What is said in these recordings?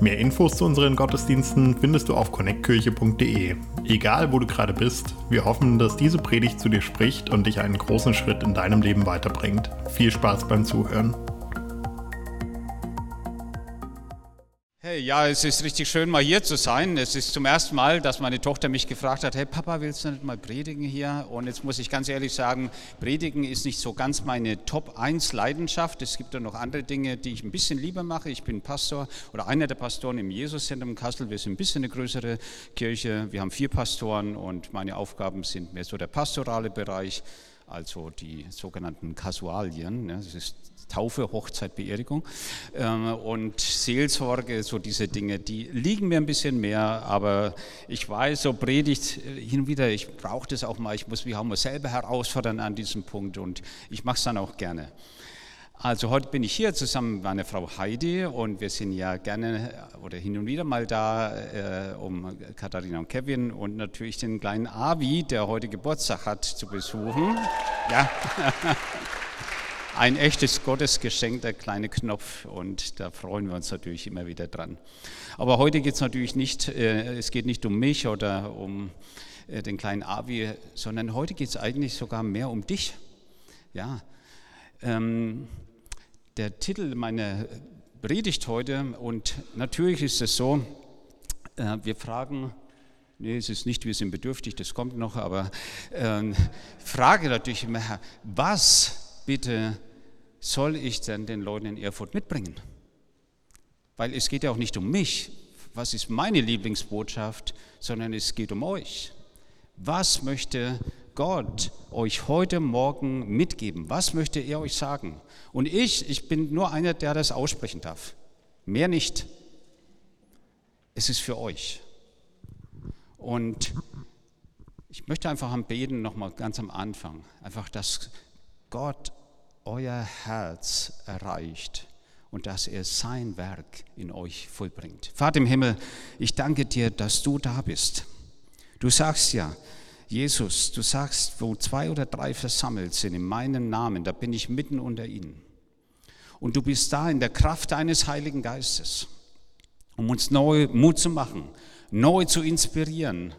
Mehr Infos zu unseren Gottesdiensten findest du auf connectkirche.de. Egal wo du gerade bist, wir hoffen, dass diese Predigt zu dir spricht und dich einen großen Schritt in deinem Leben weiterbringt. Viel Spaß beim Zuhören. Ja, es ist richtig schön, mal hier zu sein. Es ist zum ersten Mal, dass meine Tochter mich gefragt hat, hey Papa, willst du nicht mal predigen hier? Und jetzt muss ich ganz ehrlich sagen, predigen ist nicht so ganz meine Top 1 Leidenschaft. Es gibt ja noch andere Dinge, die ich ein bisschen lieber mache. Ich bin Pastor oder einer der Pastoren im Jesuszentrum Kassel. Wir sind ein bisschen eine größere Kirche. Wir haben vier Pastoren und meine Aufgaben sind mehr so der pastorale Bereich, also die sogenannten Kasualien. Das ist Taufe, Hochzeit, Beerdigung ähm, und Seelsorge, so diese Dinge, die liegen mir ein bisschen mehr, aber ich weiß, so Predigt äh, hin und wieder, ich brauche das auch mal, ich muss mich auch mal selber herausfordern an diesem Punkt und ich mache es dann auch gerne. Also heute bin ich hier zusammen mit meiner Frau Heidi und wir sind ja gerne äh, oder hin und wieder mal da, äh, um Katharina und Kevin und natürlich den kleinen Avi, der heute Geburtstag hat, zu besuchen. Ja. ein echtes Gottesgeschenk, der kleine Knopf und da freuen wir uns natürlich immer wieder dran. Aber heute geht es natürlich nicht, äh, es geht nicht um mich oder um äh, den kleinen Avi, sondern heute geht es eigentlich sogar mehr um dich. Ja, ähm, der Titel meiner Predigt heute und natürlich ist es so, äh, wir fragen, Nee, es ist nicht, wir sind bedürftig, das kommt noch, aber äh, frage natürlich immer, was bitte soll ich denn den Leuten in Erfurt mitbringen? Weil es geht ja auch nicht um mich, was ist meine Lieblingsbotschaft, sondern es geht um euch. Was möchte Gott euch heute Morgen mitgeben? Was möchte er euch sagen? Und ich, ich bin nur einer, der das aussprechen darf. Mehr nicht. Es ist für euch. Und ich möchte einfach am Beten nochmal ganz am Anfang, einfach, dass Gott euer Herz erreicht und dass er sein Werk in euch vollbringt. Vater im Himmel, ich danke dir, dass du da bist. Du sagst ja, Jesus, du sagst, wo zwei oder drei versammelt sind in meinem Namen, da bin ich mitten unter ihnen. Und du bist da in der Kraft deines Heiligen Geistes, um uns neu Mut zu machen, neu zu inspirieren,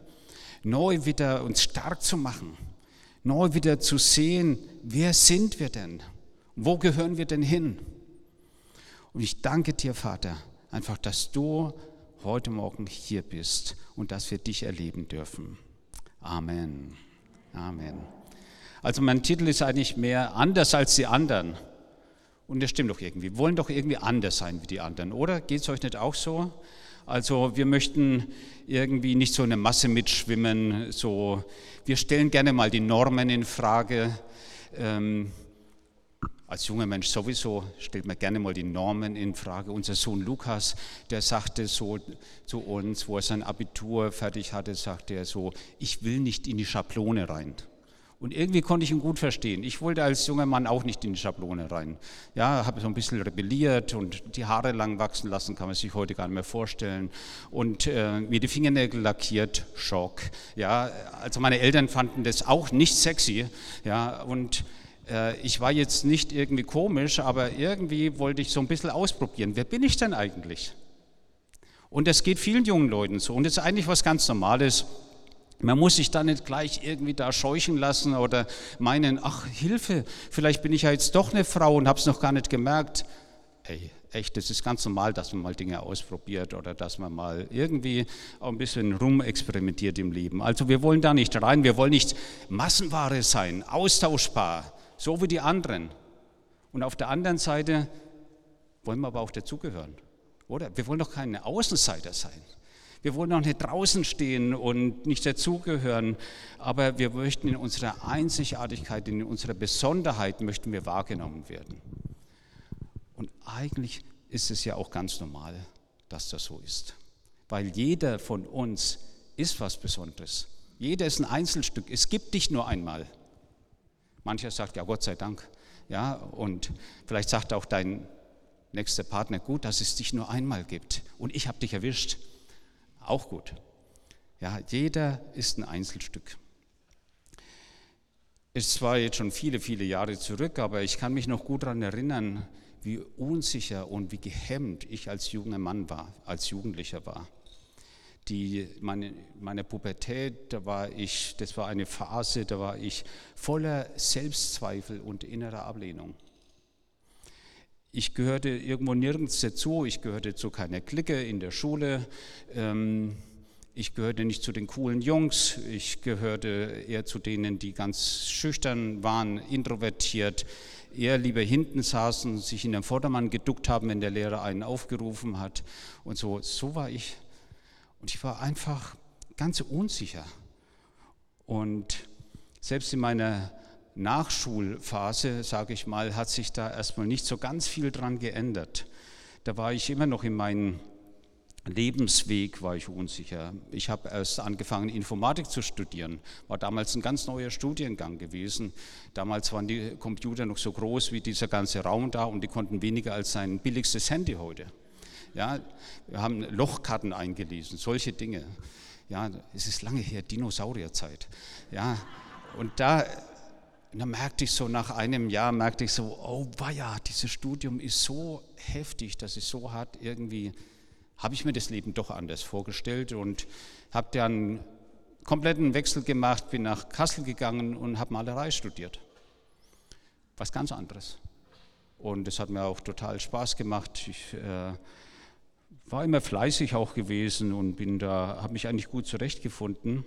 neu wieder uns stark zu machen, neu wieder zu sehen, wer sind wir denn? Wo gehören wir denn hin? Und ich danke dir, Vater, einfach, dass du heute Morgen hier bist und dass wir dich erleben dürfen. Amen. Amen. Also mein Titel ist eigentlich mehr anders als die anderen. Und das stimmt doch irgendwie. Wir wollen doch irgendwie anders sein wie die anderen, oder? Geht es euch nicht auch so? Also wir möchten irgendwie nicht so eine Masse mitschwimmen. So, wir stellen gerne mal die Normen in Frage. Ähm, als junger Mensch sowieso stellt man gerne mal die Normen in Frage. Unser Sohn Lukas, der sagte so zu uns, wo er sein Abitur fertig hatte, sagte er so, ich will nicht in die Schablone rein. Und irgendwie konnte ich ihn gut verstehen. Ich wollte als junger Mann auch nicht in die Schablone rein. Ja, habe so ein bisschen rebelliert und die Haare lang wachsen lassen, kann man sich heute gar nicht mehr vorstellen. Und äh, mir die Fingernägel lackiert, Schock. Ja, also meine Eltern fanden das auch nicht sexy. Ja, und ich war jetzt nicht irgendwie komisch, aber irgendwie wollte ich so ein bisschen ausprobieren. Wer bin ich denn eigentlich? Und das geht vielen jungen Leuten so. Und das ist eigentlich was ganz Normales. Man muss sich da nicht gleich irgendwie da scheuchen lassen oder meinen, ach Hilfe, vielleicht bin ich ja jetzt doch eine Frau und habe es noch gar nicht gemerkt. Ey, echt, das ist ganz normal, dass man mal Dinge ausprobiert oder dass man mal irgendwie auch ein bisschen rumexperimentiert im Leben. Also wir wollen da nicht rein, wir wollen nicht Massenware sein, austauschbar so wie die anderen. Und auf der anderen Seite wollen wir aber auch dazugehören, oder? Wir wollen doch keine Außenseiter sein. Wir wollen auch nicht draußen stehen und nicht dazugehören, aber wir möchten in unserer Einzigartigkeit, in unserer Besonderheit möchten wir wahrgenommen werden. Und eigentlich ist es ja auch ganz normal, dass das so ist. Weil jeder von uns ist was Besonderes. Jeder ist ein Einzelstück. Es gibt dich nur einmal. Mancher sagt, ja, Gott sei Dank. Ja, und vielleicht sagt auch dein nächster Partner, gut, dass es dich nur einmal gibt und ich habe dich erwischt. Auch gut. Ja, jeder ist ein Einzelstück. Es war jetzt schon viele, viele Jahre zurück, aber ich kann mich noch gut daran erinnern, wie unsicher und wie gehemmt ich als junger Mann war, als Jugendlicher war. Die, meine, meine Pubertät, da war ich, das war eine Phase, da war ich voller Selbstzweifel und innerer Ablehnung. Ich gehörte irgendwo nirgends dazu, ich gehörte zu keiner Clique in der Schule. Ähm, ich gehörte nicht zu den coolen Jungs, ich gehörte eher zu denen, die ganz schüchtern waren, introvertiert, eher lieber hinten saßen, sich in den Vordermann geduckt haben, wenn der Lehrer einen aufgerufen hat. Und so, so war ich. Und ich war einfach ganz unsicher. Und selbst in meiner Nachschulphase, sage ich mal, hat sich da erstmal nicht so ganz viel dran geändert. Da war ich immer noch in meinen Lebensweg war ich unsicher. Ich habe erst angefangen, Informatik zu studieren. War damals ein ganz neuer Studiengang gewesen. Damals waren die Computer noch so groß wie dieser ganze Raum da und die konnten weniger als sein billigstes Handy heute. Ja, wir haben Lochkarten eingelesen, solche Dinge. Ja, es ist lange her, Dinosaurierzeit. Ja, und da, da merkte ich so nach einem Jahr, merkte ich so, oh weia, dieses Studium ist so heftig, das ist so hart irgendwie habe ich mir das Leben doch anders vorgestellt und habe dann kompletten Wechsel gemacht, bin nach Kassel gegangen und habe Malerei studiert. Was ganz anderes. Und es hat mir auch total Spaß gemacht. Ich äh, war immer fleißig auch gewesen und bin da, habe mich eigentlich gut zurechtgefunden.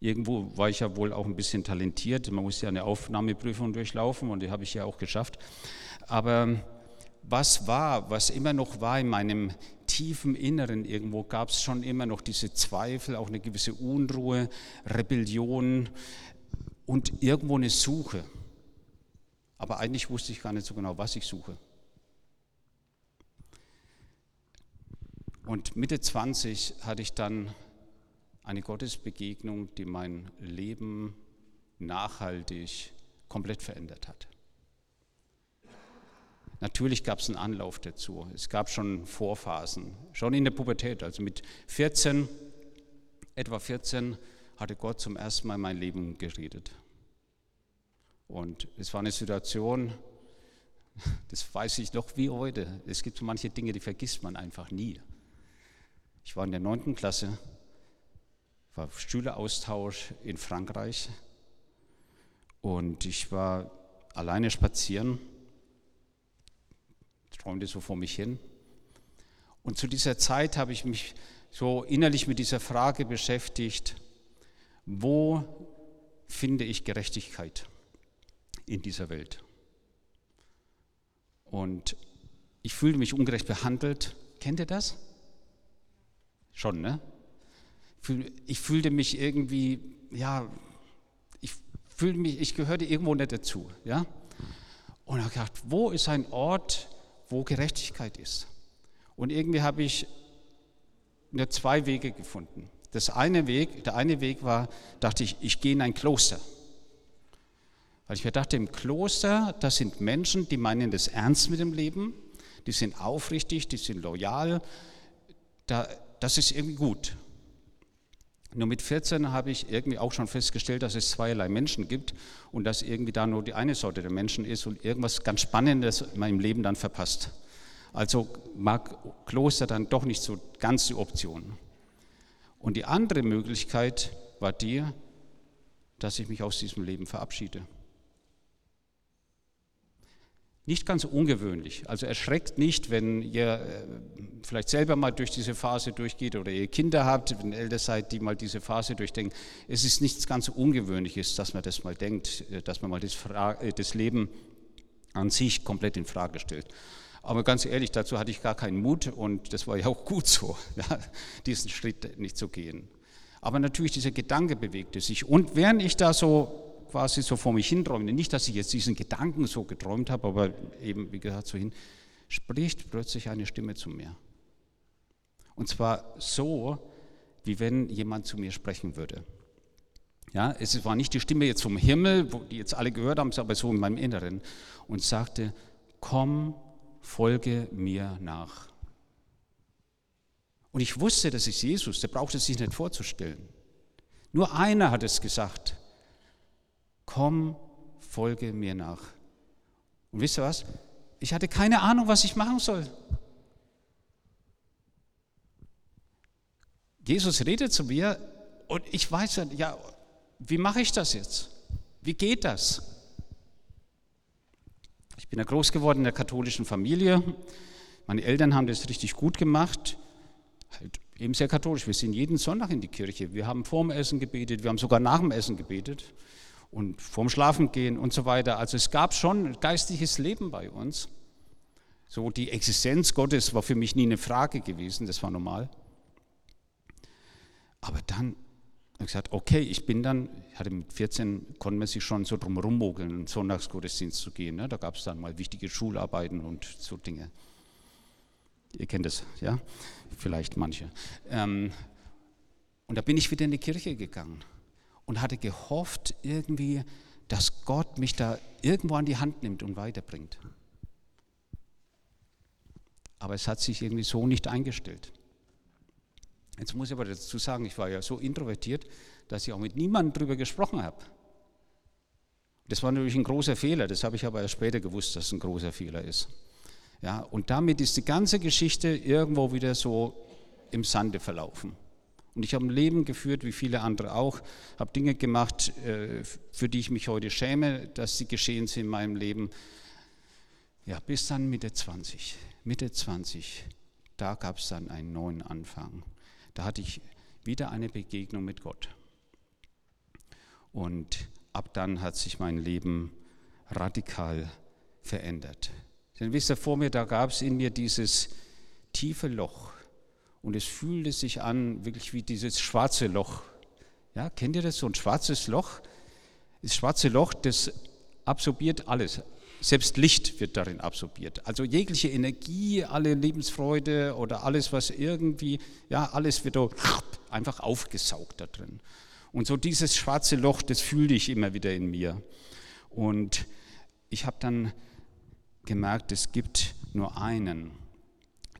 Irgendwo war ich ja wohl auch ein bisschen talentiert. Man muss ja eine Aufnahmeprüfung durchlaufen und die habe ich ja auch geschafft. Aber was war, was immer noch war in meinem tiefen Inneren irgendwo, gab es schon immer noch diese Zweifel, auch eine gewisse Unruhe, Rebellion und irgendwo eine Suche. Aber eigentlich wusste ich gar nicht so genau, was ich suche. Und Mitte 20 hatte ich dann eine Gottesbegegnung, die mein Leben nachhaltig komplett verändert hat. Natürlich gab es einen Anlauf dazu. Es gab schon Vorphasen, schon in der Pubertät. Also mit 14, etwa 14, hatte Gott zum ersten Mal mein Leben geredet. Und es war eine Situation, das weiß ich noch wie heute. Es gibt so manche Dinge, die vergisst man einfach nie. Ich war in der neunten Klasse, war Schüleraustausch in Frankreich und ich war alleine spazieren träumte so vor mich hin. Und zu dieser Zeit habe ich mich so innerlich mit dieser Frage beschäftigt, wo finde ich Gerechtigkeit in dieser Welt? Und ich fühlte mich ungerecht behandelt. Kennt ihr das? Schon, ne? Ich fühlte mich irgendwie, ja, ich fühlte mich, ich gehörte irgendwo nicht dazu, ja? Und habe gedacht, wo ist ein Ort, wo Gerechtigkeit ist. Und irgendwie habe ich nur zwei Wege gefunden. Das eine Weg, der eine Weg war, dachte ich, ich gehe in ein Kloster. Weil ich mir dachte, im Kloster, das sind Menschen, die meinen das ernst mit dem Leben, die sind aufrichtig, die sind loyal, da, das ist irgendwie gut. Nur mit 14 habe ich irgendwie auch schon festgestellt, dass es zweierlei Menschen gibt und dass irgendwie da nur die eine Sorte der Menschen ist und irgendwas ganz Spannendes in meinem Leben dann verpasst. Also mag Kloster dann doch nicht so ganz die Option. Und die andere Möglichkeit war die, dass ich mich aus diesem Leben verabschiede. Nicht ganz ungewöhnlich. Also erschreckt nicht, wenn ihr äh, vielleicht selber mal durch diese Phase durchgeht oder ihr Kinder habt, wenn ihr älter seid, die mal diese Phase durchdenken. Es ist nichts ganz Ungewöhnliches, dass man das mal denkt, äh, dass man mal das, äh, das Leben an sich komplett in Frage stellt. Aber ganz ehrlich, dazu hatte ich gar keinen Mut und das war ja auch gut so, ja, diesen Schritt nicht zu gehen. Aber natürlich, dieser Gedanke bewegte sich. Und während ich da so quasi so vor mich hinträumte, nicht, dass ich jetzt diesen Gedanken so geträumt habe, aber eben, wie gesagt, so hin, spricht plötzlich eine Stimme zu mir. Und zwar so, wie wenn jemand zu mir sprechen würde. Ja, es war nicht die Stimme jetzt vom Himmel, wo die jetzt alle gehört haben, aber so in meinem Inneren und sagte, komm, folge mir nach. Und ich wusste, das ist Jesus, der braucht es sich nicht vorzustellen. Nur einer hat es gesagt, komm, folge mir nach. Und wisst ihr was? Ich hatte keine Ahnung, was ich machen soll. Jesus redet zu mir und ich weiß ja, wie mache ich das jetzt? Wie geht das? Ich bin ja groß geworden in der katholischen Familie. Meine Eltern haben das richtig gut gemacht. Halt eben sehr katholisch. Wir sind jeden Sonntag in die Kirche. Wir haben vorm Essen gebetet, wir haben sogar nach dem Essen gebetet und vorm Schlafengehen und so weiter. Also es gab schon geistliches Leben bei uns. So die Existenz Gottes war für mich nie eine Frage gewesen, das war normal. Aber dann habe ich gesagt, okay, ich bin dann, ich hatte mit 14, konnte man sich schon so drumherum mogeln, in Sonntagsgottesdienst zu gehen. Ne? Da gab es dann mal wichtige Schularbeiten und so Dinge. Ihr kennt das, ja? Vielleicht manche. Ähm, und da bin ich wieder in die Kirche gegangen und hatte gehofft irgendwie, dass Gott mich da irgendwo an die Hand nimmt und weiterbringt. Aber es hat sich irgendwie so nicht eingestellt. Jetzt muss ich aber dazu sagen, ich war ja so introvertiert, dass ich auch mit niemandem darüber gesprochen habe. Das war natürlich ein großer Fehler, das habe ich aber erst später gewusst, dass es ein großer Fehler ist. Ja, und damit ist die ganze Geschichte irgendwo wieder so im Sande verlaufen. Und ich habe ein Leben geführt, wie viele andere auch, habe Dinge gemacht, äh, für die ich mich heute schäme, dass sie geschehen sind in meinem Leben. Ja, bis dann Mitte 20. Mitte 20, da gab es dann einen neuen Anfang. Da hatte ich wieder eine Begegnung mit Gott. Und ab dann hat sich mein Leben radikal verändert. Denn wisst ihr, vor mir, da gab es in mir dieses tiefe Loch. Und es fühlte sich an, wirklich wie dieses schwarze Loch. Ja, kennt ihr das? So ein schwarzes Loch. Das schwarze Loch, das absorbiert alles. Selbst Licht wird darin absorbiert. Also jegliche Energie, alle Lebensfreude oder alles, was irgendwie, ja, alles wird einfach aufgesaugt da drin. Und so dieses schwarze Loch, das fühlte ich immer wieder in mir. Und ich habe dann gemerkt, es gibt nur einen,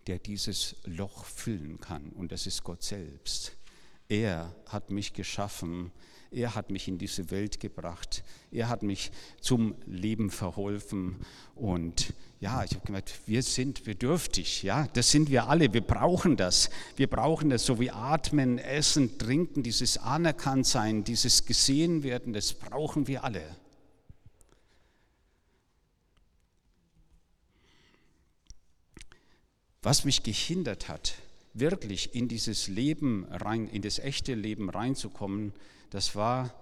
der dieses Loch füllen kann, und das ist Gott selbst. Er hat mich geschaffen, er hat mich in diese Welt gebracht, er hat mich zum Leben verholfen. Und ja, ich habe gemerkt, wir sind bedürftig, ja, das sind wir alle, wir brauchen das, wir brauchen das, so wie Atmen, Essen, Trinken, dieses Anerkanntsein, dieses Gesehenwerden, das brauchen wir alle. Was mich gehindert hat, wirklich in dieses Leben rein, in das echte Leben reinzukommen, das war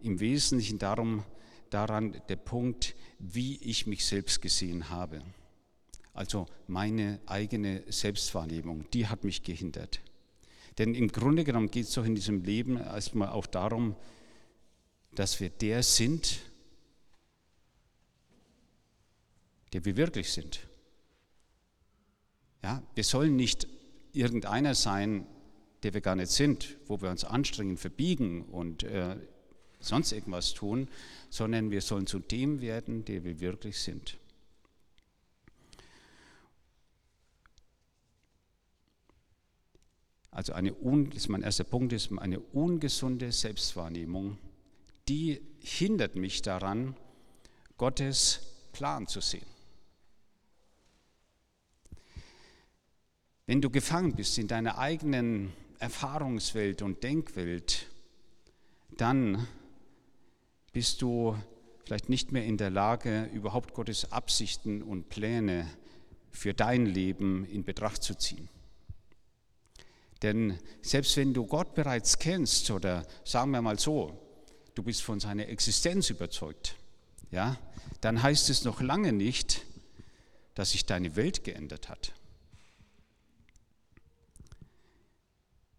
im Wesentlichen darum, daran der Punkt, wie ich mich selbst gesehen habe. Also meine eigene Selbstwahrnehmung, die hat mich gehindert. Denn im Grunde genommen geht es doch in diesem Leben erstmal auch darum, dass wir der sind, der wir wirklich sind. Ja, wir sollen nicht irgendeiner sein, der wir gar nicht sind, wo wir uns anstrengen, verbiegen und äh, sonst irgendwas tun, sondern wir sollen zu dem werden, der wir wirklich sind. Also eine, das ist mein erster Punkt, ist eine ungesunde Selbstwahrnehmung, die hindert mich daran, Gottes Plan zu sehen. Wenn du gefangen bist in deiner eigenen Erfahrungswelt und Denkwelt, dann bist du vielleicht nicht mehr in der Lage, überhaupt Gottes Absichten und Pläne für dein Leben in Betracht zu ziehen. Denn selbst wenn du Gott bereits kennst oder sagen wir mal so, du bist von seiner Existenz überzeugt, ja, dann heißt es noch lange nicht, dass sich deine Welt geändert hat.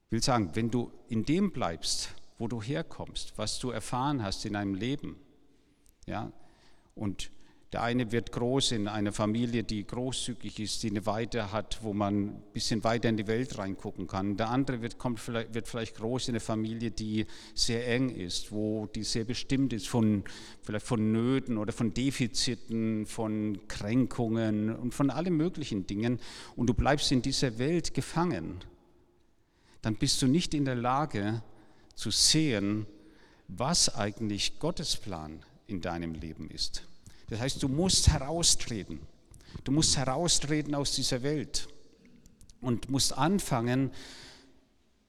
Ich will sagen, wenn du in dem bleibst, wo du herkommst, was du erfahren hast in deinem Leben, ja, und Der eine wird groß in einer Familie, die großzügig ist, die eine Weite hat, wo man ein bisschen weiter in die Welt reingucken kann. Der andere wird, kommt vielleicht, wird vielleicht groß in eine Familie, die sehr eng ist, wo die sehr bestimmt ist von, vielleicht von Nöten oder von Defiziten, von Kränkungen und von allen möglichen Dingen. Und du bleibst in dieser Welt gefangen. Dann bist du nicht in der Lage zu sehen, was eigentlich Gottes Plan in deinem Leben ist. Das heißt, du musst heraustreten. Du musst heraustreten aus dieser Welt und musst anfangen,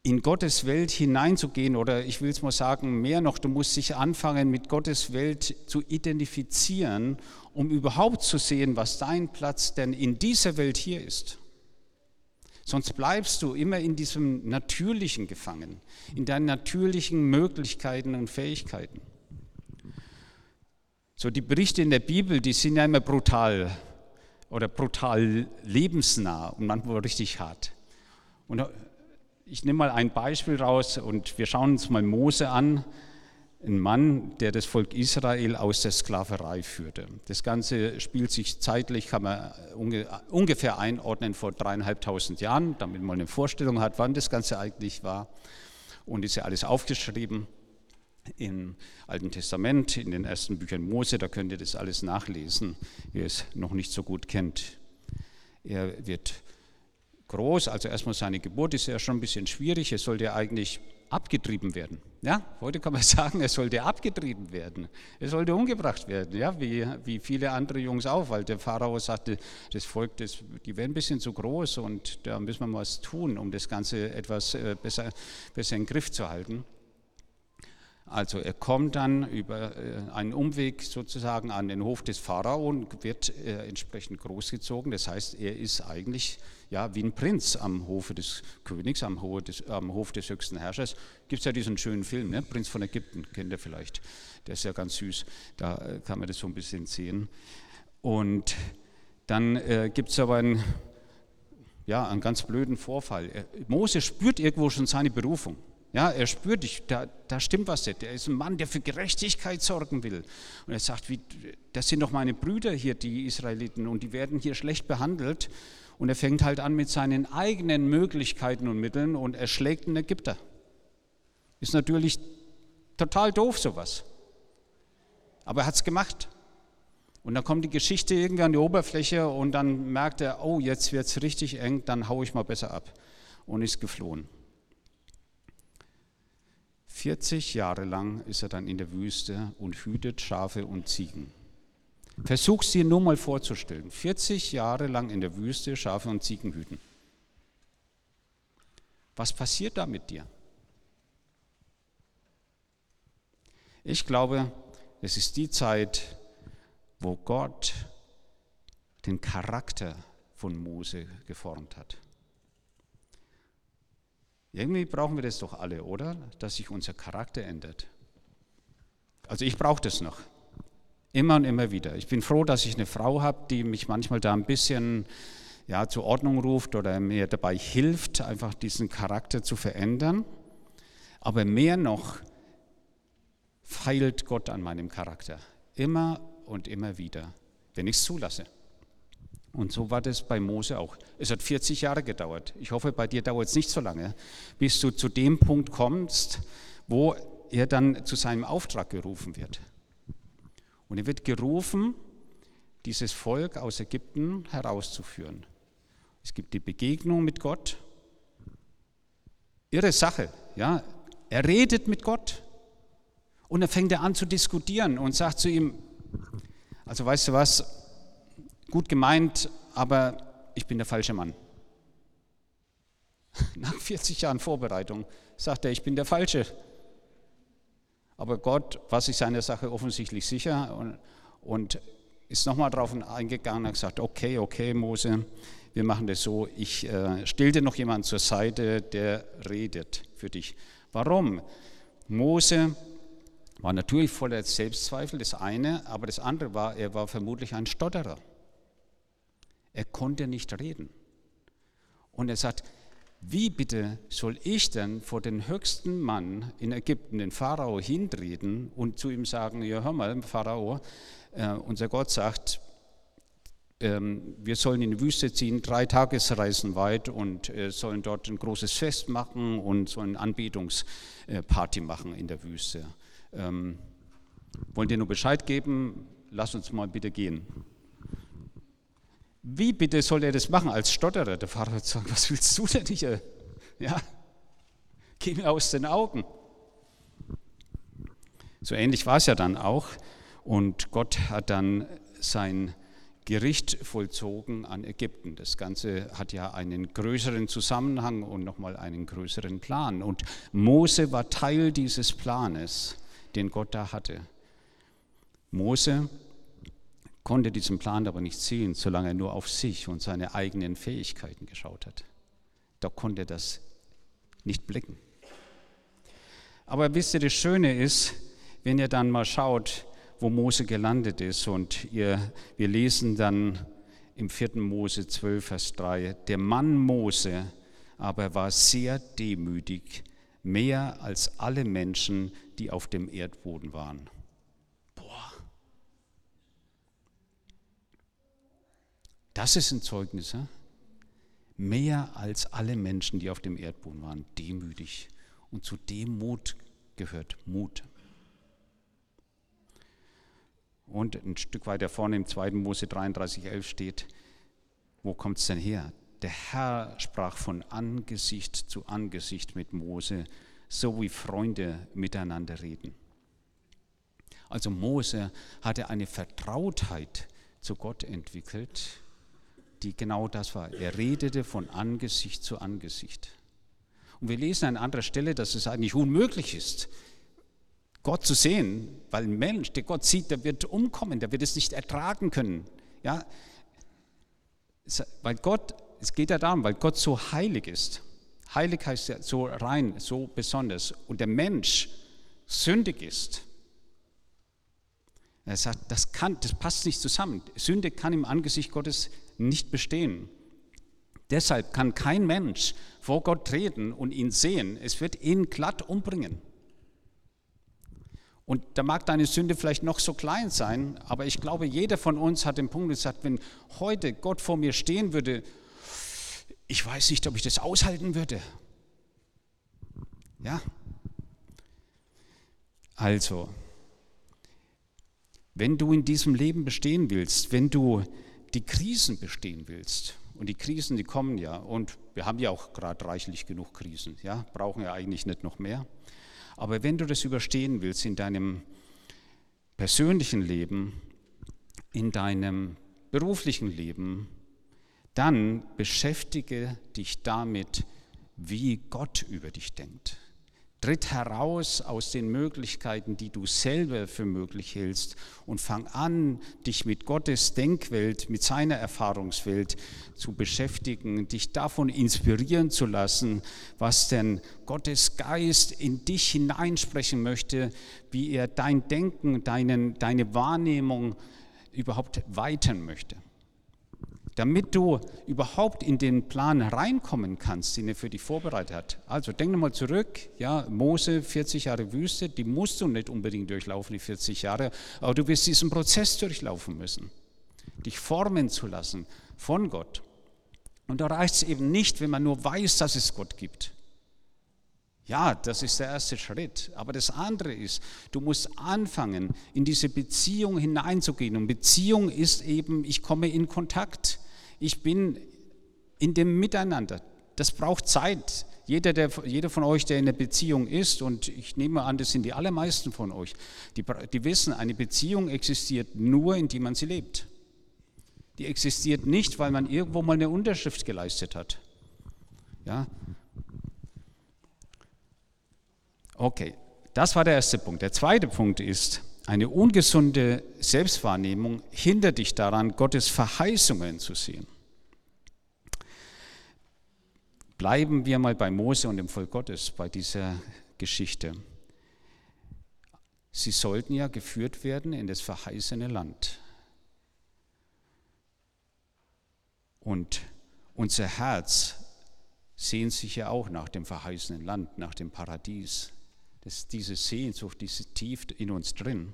in Gottes Welt hineinzugehen oder ich will es mal sagen, mehr noch, du musst dich anfangen, mit Gottes Welt zu identifizieren, um überhaupt zu sehen, was dein Platz denn in dieser Welt hier ist. Sonst bleibst du immer in diesem Natürlichen gefangen, in deinen natürlichen Möglichkeiten und Fähigkeiten. So die Berichte in der Bibel, die sind ja immer brutal oder brutal lebensnah und manchmal richtig hart. Und ich nehme mal ein Beispiel raus und wir schauen uns mal Mose an, ein Mann, der das Volk Israel aus der Sklaverei führte. Das Ganze spielt sich zeitlich, kann man ungefähr einordnen, vor dreieinhalbtausend Jahren, damit man eine Vorstellung hat, wann das Ganze eigentlich war. Und ist ja alles aufgeschrieben im Alten Testament, in den ersten Büchern Mose, da könnt ihr das alles nachlesen, wer es noch nicht so gut kennt. Er wird groß, also erstmal seine Geburt ist ja schon ein bisschen schwierig, er sollte eigentlich abgetrieben werden. Ja, heute kann man sagen, er sollte abgetrieben werden. Er sollte umgebracht werden, ja, wie, wie viele andere Jungs auch, weil der Pharao sagte, das Volk, das, die werden ein bisschen zu groß und da müssen wir was tun, um das Ganze etwas äh, besser, besser in den Griff zu halten. Also er kommt dann über äh, einen Umweg sozusagen an den Hof des Pharao und wird äh, entsprechend großgezogen. Das heißt, er ist eigentlich ja, wie ein Prinz am Hofe des Königs, am, Hof des, am Hof des höchsten Herrschers. Gibt es ja diesen schönen Film, ne? Prinz von Ägypten, kennt ihr vielleicht. Der ist ja ganz süß, da äh, kann man das so ein bisschen sehen. Und dann äh, gibt es aber einen, ja, einen ganz blöden Vorfall. Mose spürt irgendwo schon seine Berufung. Ja, er spürt dich, da, da stimmt was nicht. Er ist ein Mann, der für Gerechtigkeit sorgen will. Und er sagt, wie, das sind doch meine Brüder hier, die Israeliten, und die werden hier schlecht behandelt. Und er fängt halt an mit seinen eigenen Möglichkeiten und Mitteln und er schlägt einen Ägypter. Ist natürlich total doof sowas. Aber er hat es gemacht. Und dann kommt die Geschichte irgendwie an die Oberfläche und dann merkt er, oh, jetzt wird es richtig eng, dann haue ich mal besser ab. Und ist geflohen. 40 Jahre lang ist er dann in der Wüste und hütet Schafe und Ziegen. Versuch es dir nur mal vorzustellen. 40 Jahre lang in der Wüste Schafe und Ziegen hüten. Was passiert da mit dir? Ich glaube, es ist die Zeit, wo Gott den Charakter von Mose geformt hat. Irgendwie brauchen wir das doch alle, oder? Dass sich unser Charakter ändert. Also ich brauche das noch. Immer und immer wieder. Ich bin froh, dass ich eine Frau habe, die mich manchmal da ein bisschen ja, zur Ordnung ruft oder mir dabei hilft, einfach diesen Charakter zu verändern. Aber mehr noch feilt Gott an meinem Charakter. Immer und immer wieder, wenn ich es zulasse. Und so war das bei Mose auch. Es hat 40 Jahre gedauert. Ich hoffe, bei dir dauert es nicht so lange, bis du zu dem Punkt kommst, wo er dann zu seinem Auftrag gerufen wird. Und er wird gerufen, dieses Volk aus Ägypten herauszuführen. Es gibt die Begegnung mit Gott. Irre Sache, ja. Er redet mit Gott und dann fängt er an zu diskutieren und sagt zu ihm, also weißt du was, gut gemeint, aber ich bin der falsche Mann. Nach 40 Jahren Vorbereitung sagt er, ich bin der Falsche. Aber Gott war sich seiner Sache offensichtlich sicher und, und ist nochmal darauf eingegangen und hat gesagt, okay, okay, Mose, wir machen das so, ich äh, stelle dir noch jemanden zur Seite, der redet für dich. Warum? Mose war natürlich voller Selbstzweifel, das eine, aber das andere war, er war vermutlich ein Stotterer. Er konnte nicht reden. Und er sagt, wie bitte soll ich denn vor den höchsten Mann in Ägypten, den Pharao, hintreten und zu ihm sagen, ja hör mal, Pharao, Äh, unser Gott sagt, ähm, wir sollen in die Wüste ziehen, drei Tagesreisen weit und äh, sollen dort ein großes Fest machen und so eine Anbetungsparty machen in der Wüste. Ähm, wollen dir nur Bescheid geben, lass uns mal bitte gehen. Wie bitte soll er das machen als Stotterer? Der Pfarrer wird sagen, was willst du denn hier? Ja, geh mir aus den Augen. So ähnlich war es ja dann auch. Und Gott hat dann sein Gericht vollzogen an Ägypten. Das Ganze hat ja einen größeren Zusammenhang und nochmal einen größeren Plan. Und Mose war Teil dieses Planes, den Gott da hatte. Mose konnte diesen Plan aber nicht sehen, solange er nur auf sich und seine eigenen Fähigkeiten geschaut hat. Da konnte er das nicht blicken. Aber wisst ihr, das Schöne ist, wenn ihr dann mal schaut, wo Mose gelandet ist. Und ihr, wir lesen dann im 4. Mose 12, Vers 3, der Mann Mose aber war sehr demütig, mehr als alle Menschen, die auf dem Erdboden waren. Das ist ein Zeugnis. Ja? Mehr als alle Menschen, die auf dem Erdboden waren, demütig. Und zu Demut gehört Mut. Und ein Stück weiter vorne im 2. Mose 33,11 steht, wo kommt es denn her? Der Herr sprach von Angesicht zu Angesicht mit Mose, so wie Freunde miteinander reden. Also Mose hatte eine Vertrautheit zu Gott entwickelt, die genau das war. Er redete von Angesicht zu Angesicht. Und wir lesen an anderer Stelle, dass es eigentlich unmöglich ist, Gott zu sehen, weil ein Mensch, der Gott sieht, der wird umkommen, der wird es nicht ertragen können. Ja? Weil Gott, es geht ja darum, weil Gott so heilig ist. Heilig heißt ja so rein, so besonders. Und der Mensch sündig ist. Er sagt, das, kann, das passt nicht zusammen. Sünde kann im Angesicht Gottes nicht bestehen. Deshalb kann kein Mensch vor Gott treten und ihn sehen. Es wird ihn glatt umbringen. Und da mag deine Sünde vielleicht noch so klein sein, aber ich glaube, jeder von uns hat den Punkt gesagt, wenn heute Gott vor mir stehen würde, ich weiß nicht, ob ich das aushalten würde. Ja? Also, wenn du in diesem Leben bestehen willst, wenn du die Krisen bestehen willst, und die Krisen, die kommen ja, und wir haben ja auch gerade reichlich genug Krisen, ja, brauchen ja eigentlich nicht noch mehr. Aber wenn du das überstehen willst in deinem persönlichen Leben, in deinem beruflichen Leben, dann beschäftige dich damit, wie Gott über dich denkt. Tritt heraus aus den Möglichkeiten, die du selber für möglich hältst und fang an, dich mit Gottes Denkwelt, mit seiner Erfahrungswelt zu beschäftigen, dich davon inspirieren zu lassen, was denn Gottes Geist in dich hineinsprechen möchte, wie er dein Denken, deinen, deine Wahrnehmung überhaupt weitern möchte damit du überhaupt in den Plan reinkommen kannst, den er für dich vorbereitet hat. Also denk mal zurück, ja, Mose, 40 Jahre Wüste, die musst du nicht unbedingt durchlaufen, die 40 Jahre, aber du wirst diesen Prozess durchlaufen müssen, dich formen zu lassen von Gott. Und da reicht es eben nicht, wenn man nur weiß, dass es Gott gibt. Ja, das ist der erste Schritt. Aber das andere ist, du musst anfangen, in diese Beziehung hineinzugehen. Und Beziehung ist eben, ich komme in Kontakt ich bin in dem Miteinander. Das braucht Zeit. Jeder, der, jeder von euch, der in einer Beziehung ist, und ich nehme an, das sind die allermeisten von euch, die, die wissen, eine Beziehung existiert nur, indem man sie lebt. Die existiert nicht, weil man irgendwo mal eine Unterschrift geleistet hat. Ja? Okay, das war der erste Punkt. Der zweite Punkt ist, eine ungesunde Selbstwahrnehmung hindert dich daran, Gottes Verheißungen zu sehen. Bleiben wir mal bei Mose und dem Volk Gottes, bei dieser Geschichte. Sie sollten ja geführt werden in das verheißene Land. Und unser Herz sehnt sich ja auch nach dem verheißenen Land, nach dem Paradies. Ist diese Sehnsucht, diese tief in uns drin.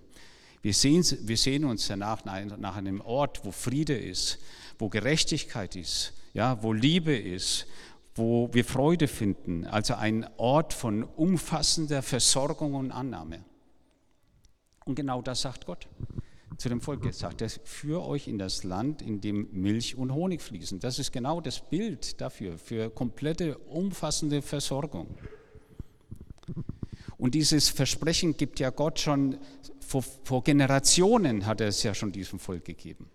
Wir sehen, wir sehen uns danach nach einem Ort, wo Friede ist, wo Gerechtigkeit ist, ja, wo Liebe ist, wo wir Freude finden. Also ein Ort von umfassender Versorgung und Annahme. Und genau das sagt Gott zu dem Volk. Er sagt, er führe euch in das Land, in dem Milch und Honig fließen. Das ist genau das Bild dafür, für komplette, umfassende Versorgung. Und dieses Versprechen gibt ja Gott schon vor, vor, Generationen, hat er es ja schon diesem Volk gegeben.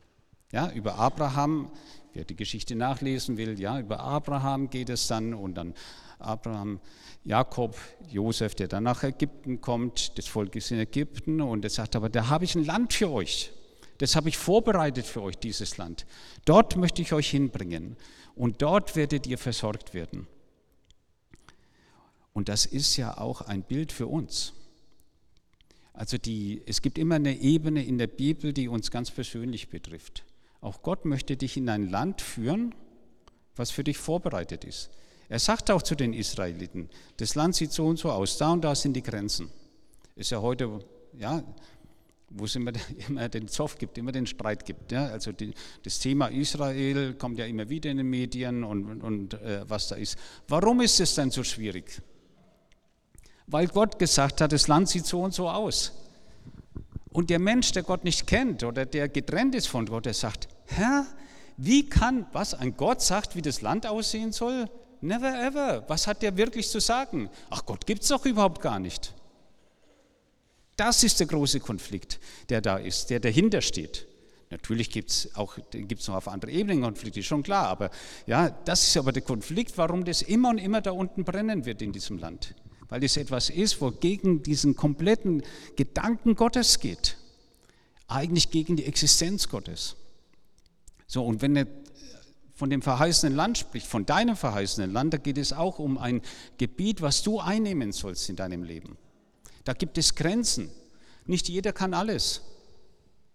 Ja, über Abraham, wer die Geschichte nachlesen will, ja, über Abraham geht es dann und dann Abraham, Jakob, Josef, der dann nach Ägypten kommt, das Volk ist in Ägypten und er sagt, aber da habe ich ein Land für euch. Das habe ich vorbereitet für euch, dieses Land. Dort möchte ich euch hinbringen und dort werdet ihr versorgt werden. Und das ist ja auch ein Bild für uns. Also die, es gibt immer eine Ebene in der Bibel, die uns ganz persönlich betrifft. Auch Gott möchte dich in ein Land führen, was für dich vorbereitet ist. Er sagt auch zu den Israeliten, das Land sieht so und so aus, da und da sind die Grenzen. Ist ja heute, ja, wo es immer, immer den Zoff gibt, immer den Streit gibt. Ja? Also die, das Thema Israel kommt ja immer wieder in den Medien und, und äh, was da ist. Warum ist es denn so schwierig? Weil Gott gesagt hat, das Land sieht so und so aus. Und der Mensch, der Gott nicht kennt oder der getrennt ist von Gott, der sagt, Herr, wie kann, was ein Gott sagt, wie das Land aussehen soll? Never ever. Was hat der wirklich zu sagen? Ach, Gott gibt es doch überhaupt gar nicht. Das ist der große Konflikt, der da ist, der dahinter steht. Natürlich gibt es auch gibt's noch auf andere Ebenen Konflikte, schon klar, aber ja, das ist aber der Konflikt, warum das immer und immer da unten brennen wird in diesem Land weil es etwas ist, wo gegen diesen kompletten Gedanken Gottes geht, eigentlich gegen die Existenz Gottes. So, und wenn er von dem verheißenen Land spricht, von deinem verheißenen Land, da geht es auch um ein Gebiet, was du einnehmen sollst in deinem Leben. Da gibt es Grenzen. Nicht jeder kann alles.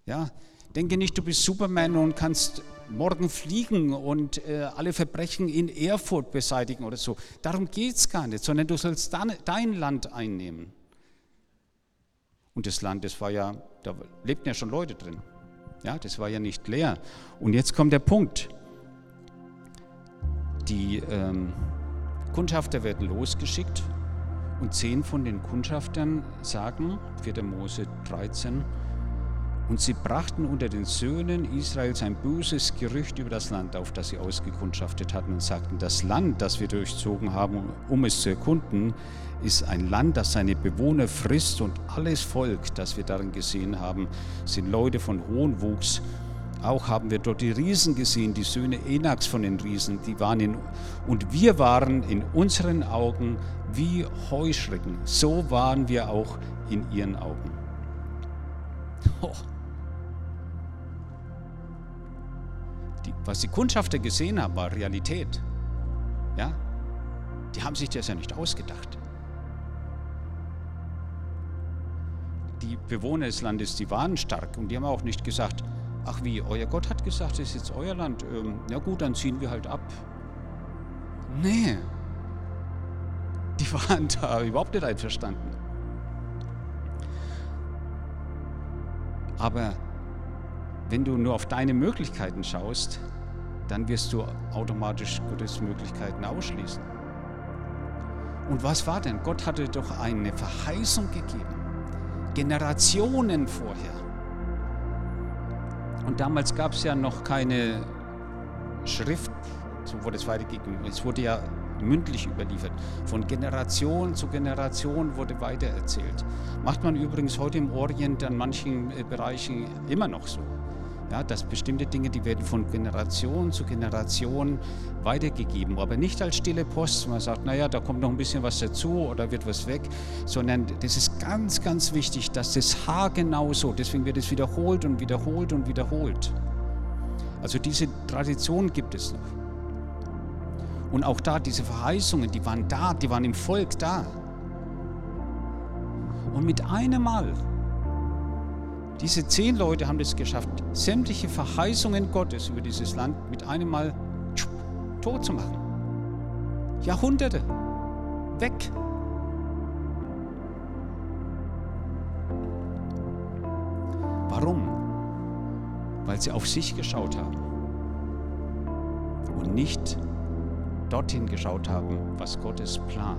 Ja, denke nicht, du bist Superman und kannst morgen fliegen und äh, alle Verbrechen in Erfurt beseitigen oder so. Darum geht es gar nicht, sondern du sollst dann, dein Land einnehmen. Und das Land, das war ja, da lebten ja schon Leute drin. Ja, das war ja nicht leer. Und jetzt kommt der Punkt. Die ähm, Kundschafter werden losgeschickt und zehn von den Kundschaftern sagen, 4. Mose 13, und sie brachten unter den Söhnen Israels ein böses Gerücht über das Land auf, das sie ausgekundschaftet hatten und sagten, das Land, das wir durchzogen haben, um es zu erkunden, ist ein Land, das seine Bewohner frisst und alles Volk, das wir darin gesehen haben, sind Leute von hohem Wuchs. Auch haben wir dort die Riesen gesehen, die Söhne Enaks von den Riesen, die waren in, und wir waren in unseren Augen wie Heuschrecken. So waren wir auch in ihren Augen. Oh. Die, was die Kundschafter gesehen haben, war Realität. Ja? Die haben sich das ja nicht ausgedacht. Die Bewohner des Landes, die waren stark und die haben auch nicht gesagt, ach wie, euer Gott hat gesagt, das ist jetzt euer Land, ähm, na gut, dann ziehen wir halt ab. Nee, die waren da überhaupt nicht einverstanden. Aber wenn du nur auf deine Möglichkeiten schaust, dann wirst du automatisch Gottes Möglichkeiten ausschließen. Und was war denn? Gott hatte doch eine Verheißung gegeben, Generationen vorher. Und damals gab es ja noch keine Schrift, so wurde es weitergegeben. Es wurde ja mündlich überliefert. Von Generation zu Generation wurde weitererzählt. Macht man übrigens heute im Orient an manchen äh, Bereichen immer noch so. Ja, dass bestimmte Dinge, die werden von Generation zu Generation weitergegeben, aber nicht als stille Post. Man sagt, naja, da kommt noch ein bisschen was dazu oder wird was weg, sondern das ist ganz, ganz wichtig, dass das Haar genauso, deswegen wird es wiederholt und wiederholt und wiederholt. Also diese Tradition gibt es noch. Und auch da, diese Verheißungen, die waren da, die waren im Volk da. Und mit einem Mal diese zehn Leute haben es geschafft, sämtliche Verheißungen Gottes über dieses Land mit einem Mal tot zu machen. Jahrhunderte weg. Warum? Weil sie auf sich geschaut haben und nicht dorthin geschaut haben, was Gottes Plan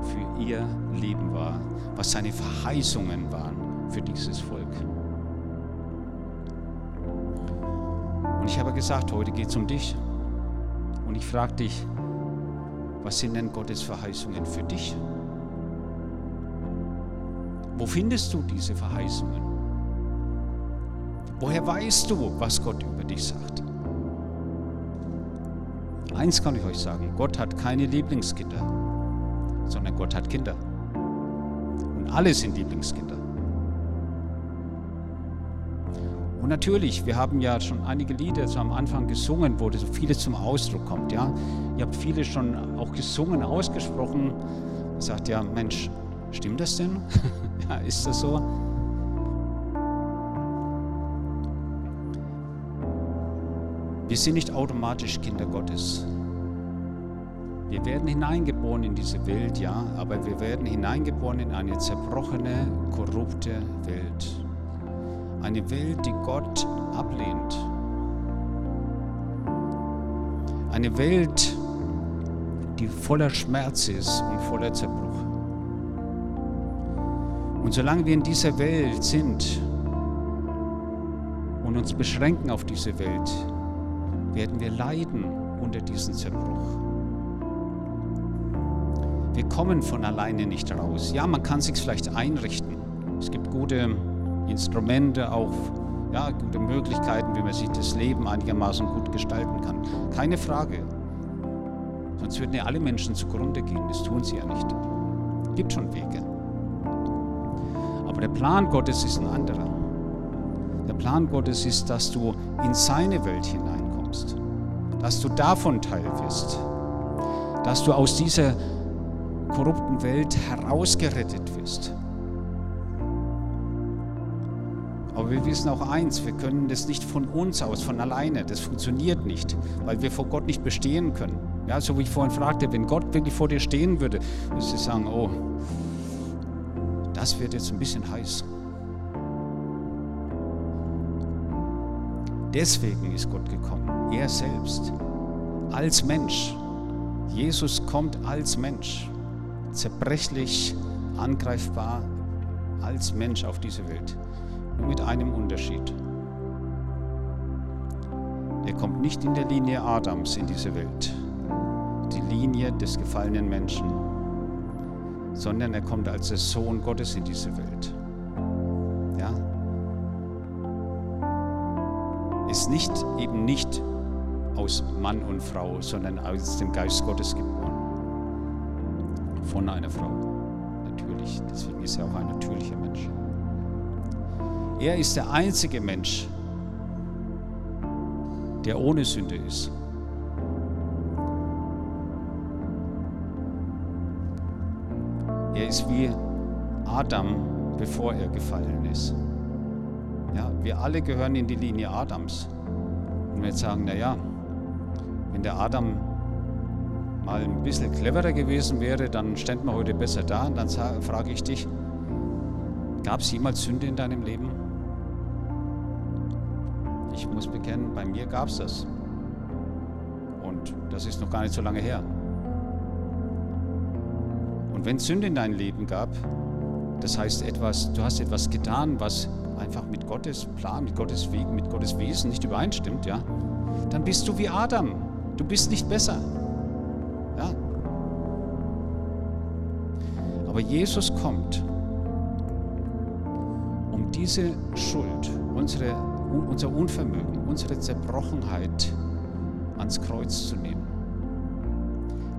für ihr Leben war, was seine Verheißungen waren für dieses Volk. Und ich habe gesagt, heute geht es um dich. Und ich frage dich, was sind denn Gottes Verheißungen für dich? Wo findest du diese Verheißungen? Woher weißt du, was Gott über dich sagt? Eins kann ich euch sagen, Gott hat keine Lieblingskinder, sondern Gott hat Kinder. Und alle sind Lieblingskinder. Und natürlich, wir haben ja schon einige Lieder so am Anfang gesungen, wo so vieles zum Ausdruck kommt. Ja? Ihr habt viele schon auch gesungen, ausgesprochen. Sagt ja, Mensch, stimmt das denn? ja, ist das so? Wir sind nicht automatisch Kinder Gottes. Wir werden hineingeboren in diese Welt, ja, aber wir werden hineingeboren in eine zerbrochene, korrupte Welt. Eine Welt, die Gott ablehnt. Eine Welt, die voller Schmerz ist und voller Zerbruch. Und solange wir in dieser Welt sind und uns beschränken auf diese Welt, werden wir leiden unter diesem Zerbruch. Wir kommen von alleine nicht raus. Ja, man kann sich vielleicht einrichten. Es gibt gute Instrumente, auch ja, gute Möglichkeiten, wie man sich das Leben einigermaßen gut gestalten kann. Keine Frage. Sonst würden ja alle Menschen zugrunde gehen. Das tun sie ja nicht. Es gibt schon Wege. Aber der Plan Gottes ist ein anderer. Der Plan Gottes ist, dass du in seine Welt hineinkommst. Dass du davon Teil wirst. Dass du aus dieser korrupten Welt herausgerettet wirst. Aber wir wissen auch eins, wir können das nicht von uns aus, von alleine. Das funktioniert nicht, weil wir vor Gott nicht bestehen können. Ja, so wie ich vorhin fragte, wenn Gott wirklich vor dir stehen würde, würdest du sagen, oh, das wird jetzt ein bisschen heiß. Deswegen ist Gott gekommen, er selbst, als Mensch. Jesus kommt als Mensch, zerbrechlich, angreifbar, als Mensch auf diese Welt. Nur mit einem Unterschied. Er kommt nicht in der Linie Adams in diese Welt, die Linie des gefallenen Menschen, sondern er kommt als der Sohn Gottes in diese Welt. Ja? Ist nicht eben nicht aus Mann und Frau, sondern aus dem Geist Gottes geboren. Von einer Frau. Natürlich. Deswegen ist er auch ein natürlicher Mensch. Er ist der einzige Mensch, der ohne Sünde ist. Er ist wie Adam, bevor er gefallen ist. Ja, wir alle gehören in die Linie Adams. Und wir jetzt sagen, naja, wenn der Adam mal ein bisschen cleverer gewesen wäre, dann ständen wir heute besser da. Und dann frage ich dich, gab es jemals Sünde in deinem Leben? Ich muss bekennen, bei mir gab es das. Und das ist noch gar nicht so lange her. Und wenn Sünde in deinem Leben gab, das heißt etwas, du hast etwas getan, was einfach mit Gottes Plan, mit Gottes Weg, mit Gottes Wesen nicht übereinstimmt, ja, dann bist du wie Adam. Du bist nicht besser. Ja. Aber Jesus kommt, um diese Schuld, unsere unser Unvermögen, unsere Zerbrochenheit ans Kreuz zu nehmen,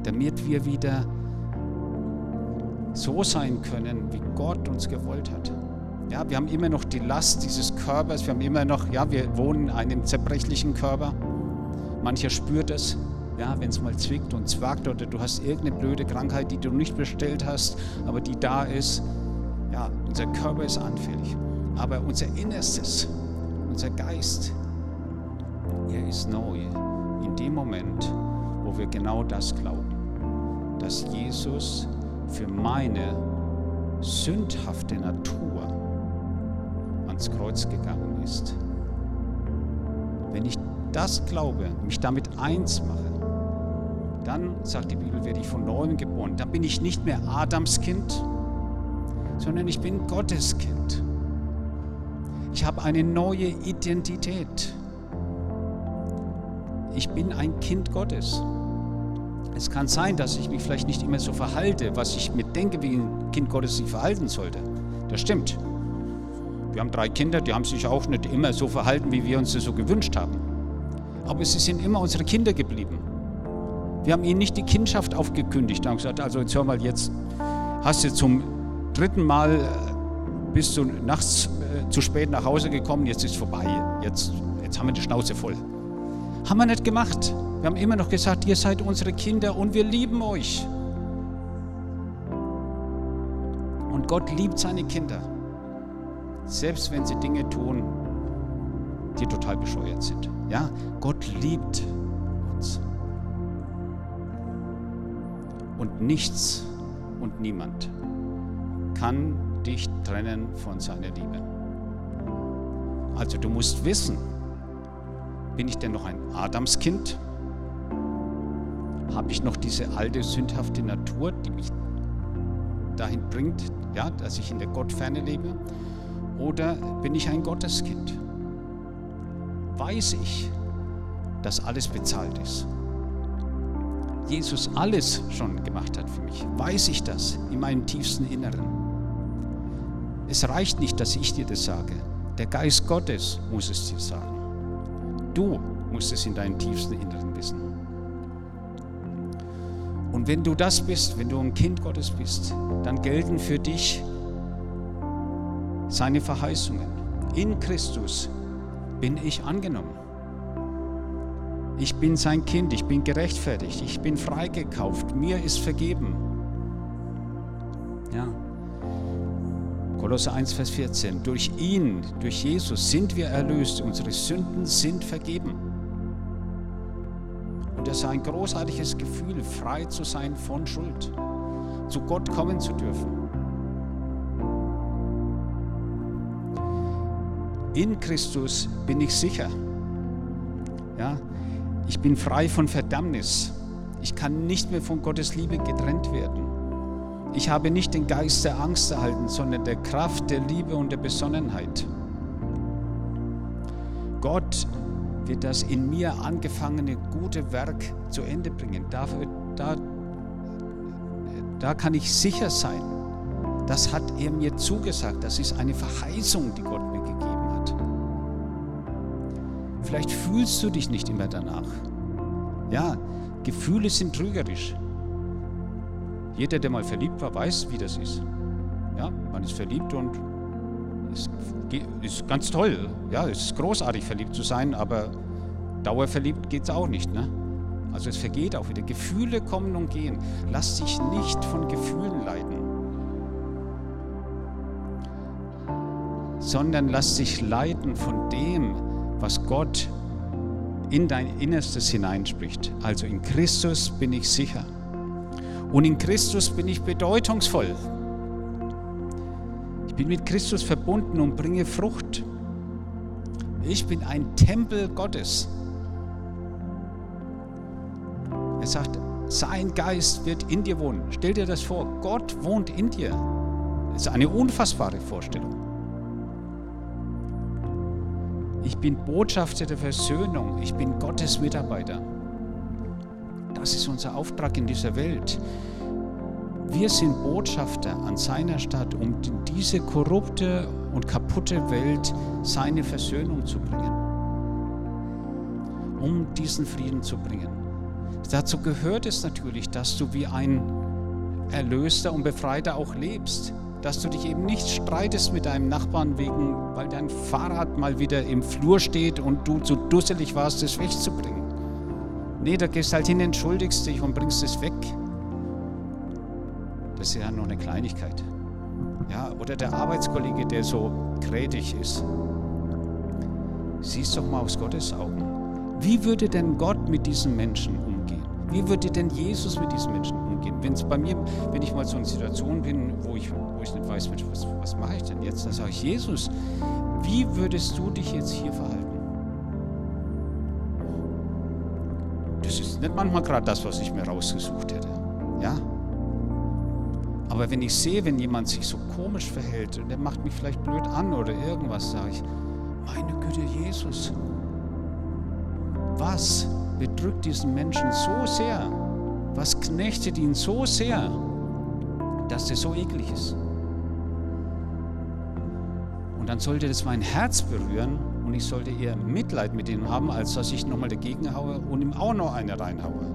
damit wir wieder so sein können, wie Gott uns gewollt hat. Ja, wir haben immer noch die Last dieses Körpers, wir haben immer noch, ja, wir wohnen in einem zerbrechlichen Körper. Mancher spürt es, ja, wenn es mal zwickt und zwackt oder du hast irgendeine blöde Krankheit, die du nicht bestellt hast, aber die da ist. Ja, unser Körper ist anfällig, aber unser Innerstes, unser Geist, er ist neu in dem Moment, wo wir genau das glauben, dass Jesus für meine sündhafte Natur an ans Kreuz gegangen ist. Wenn ich das glaube, mich damit eins mache, dann, sagt die Bibel, werde ich von neuem geboren. Dann bin ich nicht mehr Adams Kind, sondern ich bin Gottes Kind. Ich habe eine neue Identität. Ich bin ein Kind Gottes. Es kann sein, dass ich mich vielleicht nicht immer so verhalte, was ich mir denke, wie ein Kind Gottes sich verhalten sollte. Das stimmt. Wir haben drei Kinder, die haben sich auch nicht immer so verhalten, wie wir uns das so gewünscht haben. Aber sie sind immer unsere Kinder geblieben. Wir haben ihnen nicht die Kindschaft aufgekündigt und gesagt, also jetzt hör mal, jetzt hast du zum dritten Mal äh, bist du nachts zu spät nach Hause gekommen, jetzt ist vorbei, jetzt, jetzt haben wir die Schnauze voll. Haben wir nicht gemacht. Wir haben immer noch gesagt, ihr seid unsere Kinder und wir lieben euch. Und Gott liebt seine Kinder, selbst wenn sie Dinge tun, die total bescheuert sind. Ja, Gott liebt uns. Und nichts und niemand kann dich trennen von seiner Liebe. Also du musst wissen, bin ich denn noch ein Adamskind? Habe ich noch diese alte sündhafte Natur, die mich dahin bringt, ja, dass ich in der Gottferne lebe? Oder bin ich ein Gotteskind? Weiß ich, dass alles bezahlt ist? Jesus alles schon gemacht hat für mich, weiß ich das in meinem tiefsten Inneren. Es reicht nicht, dass ich dir das sage. Der Geist Gottes muss es dir sagen. Du musst es in deinem tiefsten Inneren wissen. Und wenn du das bist, wenn du ein Kind Gottes bist, dann gelten für dich seine Verheißungen. In Christus bin ich angenommen. Ich bin sein Kind, ich bin gerechtfertigt, ich bin freigekauft, mir ist vergeben. Ja. Kolosse 1, Vers 14. Durch ihn, durch Jesus sind wir erlöst, unsere Sünden sind vergeben. Und es ist ein großartiges Gefühl, frei zu sein von Schuld, zu Gott kommen zu dürfen. In Christus bin ich sicher. Ja, ich bin frei von Verdammnis. Ich kann nicht mehr von Gottes Liebe getrennt werden. Ich habe nicht den Geist der Angst erhalten, sondern der Kraft, der Liebe und der Besonnenheit. Gott wird das in mir angefangene gute Werk zu Ende bringen. Dafür, da, da kann ich sicher sein. Das hat er mir zugesagt. Das ist eine Verheißung, die Gott mir gegeben hat. Vielleicht fühlst du dich nicht immer danach. Ja, Gefühle sind trügerisch. Jeder, der mal verliebt war, weiß, wie das ist. Ja, man ist verliebt und es ist ganz toll. Ja, es ist großartig, verliebt zu sein, aber dauerverliebt geht es auch nicht. Ne? Also es vergeht auch wieder. Gefühle kommen und gehen. Lass dich nicht von Gefühlen leiten, sondern lass dich leiten von dem, was Gott in dein Innerstes hineinspricht. Also in Christus bin ich sicher. Und in Christus bin ich bedeutungsvoll. Ich bin mit Christus verbunden und bringe Frucht. Ich bin ein Tempel Gottes. Er sagt, sein Geist wird in dir wohnen. Stell dir das vor, Gott wohnt in dir. Das ist eine unfassbare Vorstellung. Ich bin Botschafter der Versöhnung. Ich bin Gottes Mitarbeiter. Das ist unser Auftrag in dieser Welt. Wir sind Botschafter an seiner Stadt, um in diese korrupte und kaputte Welt seine Versöhnung zu bringen. Um diesen Frieden zu bringen. Dazu gehört es natürlich, dass du wie ein Erlöster und Befreiter auch lebst dass du dich eben nicht streitest mit deinem Nachbarn wegen, weil dein Fahrrad mal wieder im Flur steht und du zu dusselig warst, es wegzubringen. Nee, da gehst halt hin, entschuldigst dich und bringst es weg. Das ist ja nur eine Kleinigkeit. Ja, oder der Arbeitskollege, der so krätig ist. Siehst doch mal aus Gottes Augen. Wie würde denn Gott mit diesen Menschen umgehen? Wie würde denn Jesus mit diesen Menschen umgehen? Wenn es bei mir, wenn ich mal so in Situation bin, wo ich, wo ich nicht weiß, Mensch, was, was mache ich denn jetzt? Dann sage ich, Jesus, wie würdest du dich jetzt hier verhalten? Ist nicht manchmal gerade das, was ich mir rausgesucht hätte. Ja? Aber wenn ich sehe, wenn jemand sich so komisch verhält und der macht mich vielleicht blöd an oder irgendwas, sage ich, meine Güte, Jesus, was bedrückt diesen Menschen so sehr? Was knechtet ihn so sehr, dass der so eklig ist? Und dann sollte das mein Herz berühren und ich sollte eher Mitleid mit ihm haben, als dass ich nochmal dagegen haue und ihm auch noch eine reinhaue.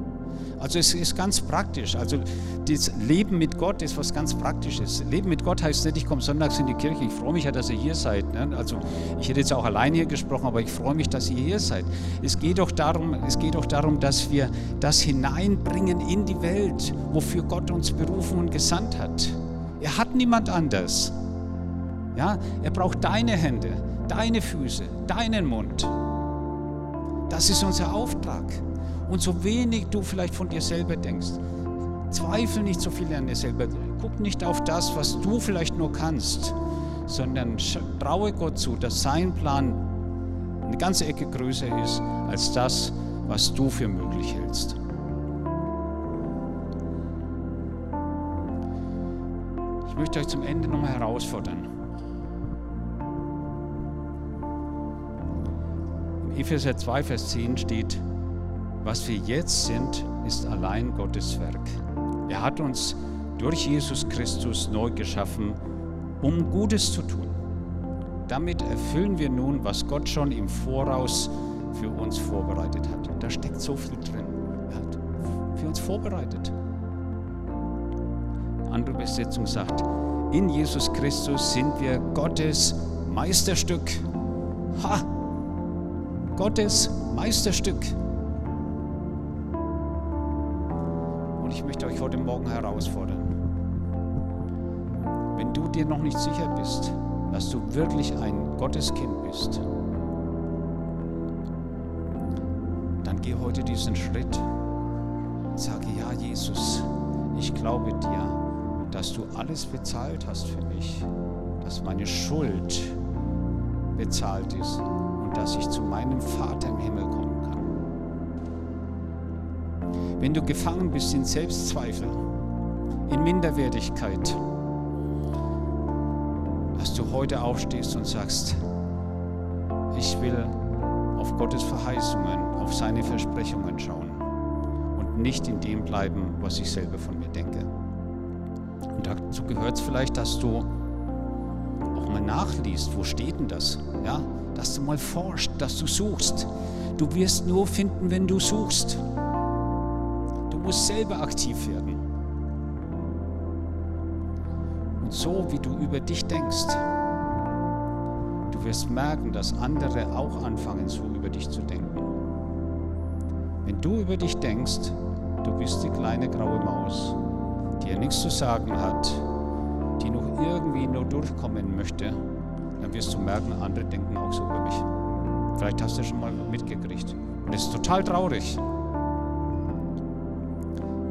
Also es ist ganz praktisch. Also das Leben mit Gott ist was ganz Praktisches. Leben mit Gott heißt nicht, ich komme sonntags in die Kirche. Ich freue mich ja, dass ihr hier seid. Ne? Also ich hätte jetzt auch allein hier gesprochen, aber ich freue mich, dass ihr hier seid. Es geht doch darum, es geht doch darum, dass wir das hineinbringen in die Welt, wofür Gott uns berufen und gesandt hat. Er hat niemand anders. Ja, er braucht deine Hände, deine Füße, deinen Mund. Das ist unser Auftrag und so wenig du vielleicht von dir selber denkst. Zweifel nicht so viel an dir selber. Guck nicht auf das, was du vielleicht nur kannst, sondern traue Gott zu, dass sein Plan eine ganze Ecke größer ist als das, was du für möglich hältst. Ich möchte euch zum Ende nochmal herausfordern. Epheser 2, Vers 10 steht, was wir jetzt sind, ist allein Gottes Werk. Er hat uns durch Jesus Christus neu geschaffen, um Gutes zu tun. Damit erfüllen wir nun, was Gott schon im Voraus für uns vorbereitet hat. Da steckt so viel drin. Er hat für uns vorbereitet. Eine andere Übersetzung sagt, in Jesus Christus sind wir Gottes Meisterstück. Ha! Gottes Meisterstück. ich möchte euch heute Morgen herausfordern. Wenn du dir noch nicht sicher bist, dass du wirklich ein Gotteskind bist, dann geh heute diesen Schritt und sage, ja Jesus, ich glaube dir, dass du alles bezahlt hast für mich, dass meine Schuld bezahlt ist und dass ich zu meinem Vater im Himmel komme wenn du gefangen bist in Selbstzweifel, in Minderwertigkeit, dass du heute aufstehst und sagst, ich will auf Gottes Verheißungen, auf seine Versprechungen schauen und nicht in dem bleiben, was ich selber von mir denke. Und dazu gehört es vielleicht, dass du auch mal nachliest, wo steht denn das? Ja? Dass du mal forschst, dass du suchst. Du wirst nur finden, wenn du suchst musst selber aktiv werden. Und so wie du über dich denkst, du wirst merken, dass andere auch anfangen, so über dich zu denken. Wenn du über dich denkst, du bist die kleine graue Maus, die ja nichts zu sagen hat, die noch irgendwie nur durchkommen möchte, dann wirst du merken, andere denken auch so über mich. Vielleicht hast du schon mal mitgekriegt. Und es ist total traurig.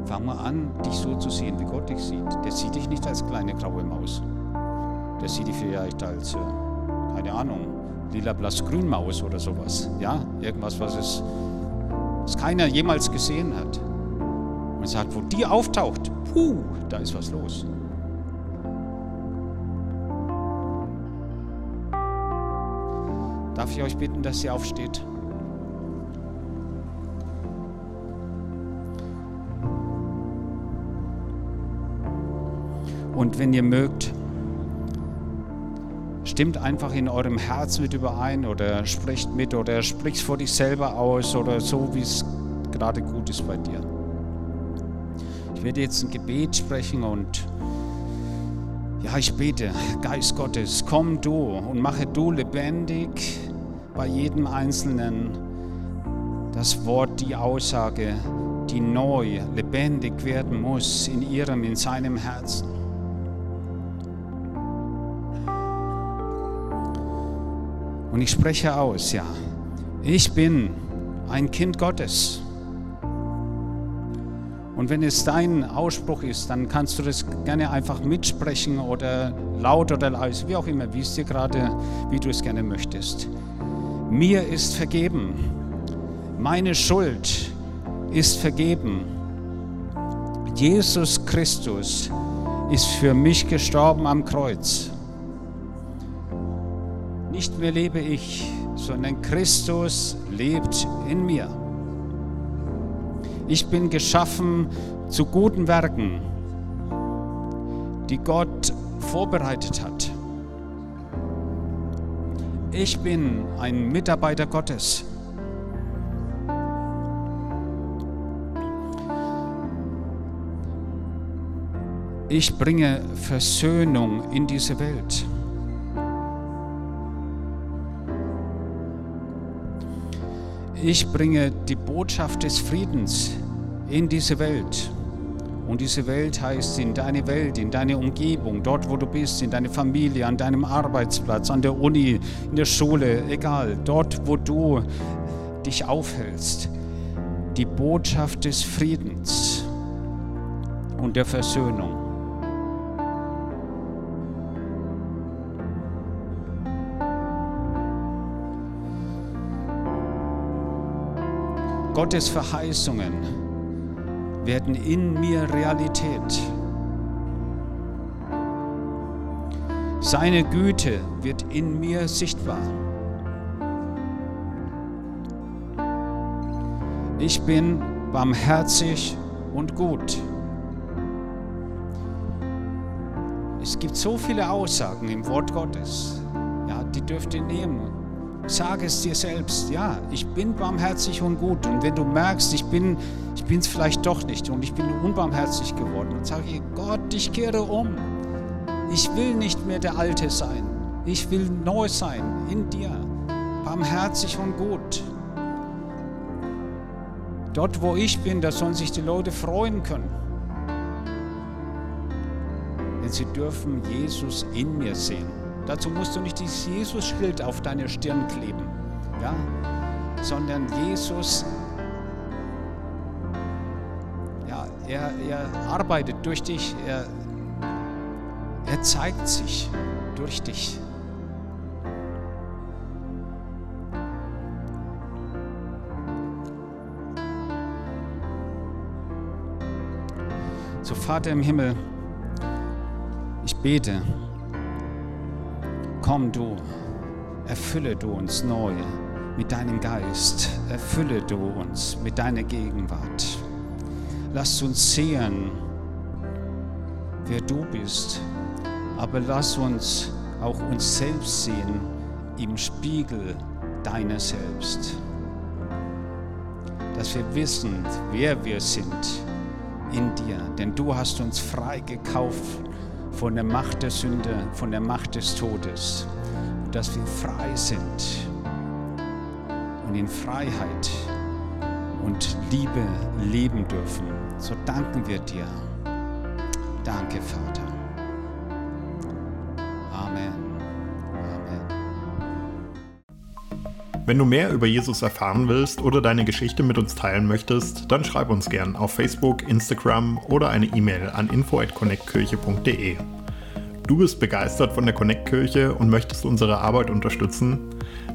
Fang mal an, dich so zu sehen, wie Gott dich sieht. Der sieht dich nicht als kleine graue Maus. Der sieht dich vielleicht als, äh, keine Ahnung, lila, blass, grün Maus oder sowas. Ja, irgendwas, was es was keiner jemals gesehen hat. Und sagt, wo die auftaucht, puh, da ist was los. Darf ich euch bitten, dass ihr aufsteht? Und wenn ihr mögt, stimmt einfach in eurem Herz mit überein oder sprecht mit oder spricht vor dich selber aus oder so, wie es gerade gut ist bei dir. Ich werde jetzt ein Gebet sprechen und ja, ich bete, Geist Gottes, komm du und mache du lebendig bei jedem Einzelnen das Wort, die Aussage, die neu lebendig werden muss in ihrem, in seinem Herzen. Und ich spreche aus, ja, ich bin ein Kind Gottes. Und wenn es dein Ausspruch ist, dann kannst du das gerne einfach mitsprechen oder laut oder leise, wie auch immer, wie es dir gerade, wie du es gerne möchtest. Mir ist vergeben. Meine Schuld ist vergeben. Jesus Christus ist für mich gestorben am Kreuz. Nicht mehr lebe ich, sondern Christus lebt in mir. Ich bin geschaffen zu guten Werken, die Gott vorbereitet hat. Ich bin ein Mitarbeiter Gottes. Ich bringe Versöhnung in diese Welt. Ich bringe die Botschaft des Friedens in diese Welt. Und diese Welt heißt in deine Welt, in deine Umgebung, dort wo du bist, in deine Familie, an deinem Arbeitsplatz, an der Uni, in der Schule, egal, dort wo du dich aufhältst. Die Botschaft des Friedens und der Versöhnung. Gottes Verheißungen werden in mir Realität. Seine Güte wird in mir sichtbar. Ich bin barmherzig und gut. Es gibt so viele Aussagen im Wort Gottes. Ja, die dürft ihr nehmen Sage es dir selbst, ja, ich bin barmherzig und gut. Und wenn du merkst, ich bin ich bin es vielleicht doch nicht und ich bin unbarmherzig geworden, dann sage Gott, ich kehre um. Ich will nicht mehr der Alte sein. Ich will neu sein in dir, barmherzig und gut. Dort, wo ich bin, da sollen sich die Leute freuen können. Denn sie dürfen Jesus in mir sehen. Dazu musst du nicht dieses Jesus-Schild auf deine Stirn kleben, ja? sondern Jesus, er, er arbeitet durch dich, er, er zeigt sich durch dich. So Vater im Himmel, ich bete, Komm du, erfülle du uns neu mit deinem Geist, erfülle du uns mit deiner Gegenwart. Lass uns sehen, wer du bist, aber lass uns auch uns selbst sehen im Spiegel deiner selbst. Dass wir wissen, wer wir sind in dir, denn du hast uns frei gekauft von der Macht der Sünde, von der Macht des Todes, dass wir frei sind und in Freiheit und Liebe leben dürfen. So danken wir dir. Danke, Vater. Amen. Amen. Wenn du mehr über Jesus erfahren willst oder deine Geschichte mit uns teilen möchtest, dann schreib uns gern auf Facebook, Instagram oder eine E-Mail an info@connectkirche.de. Du bist begeistert von der Connect-Kirche und möchtest unsere Arbeit unterstützen?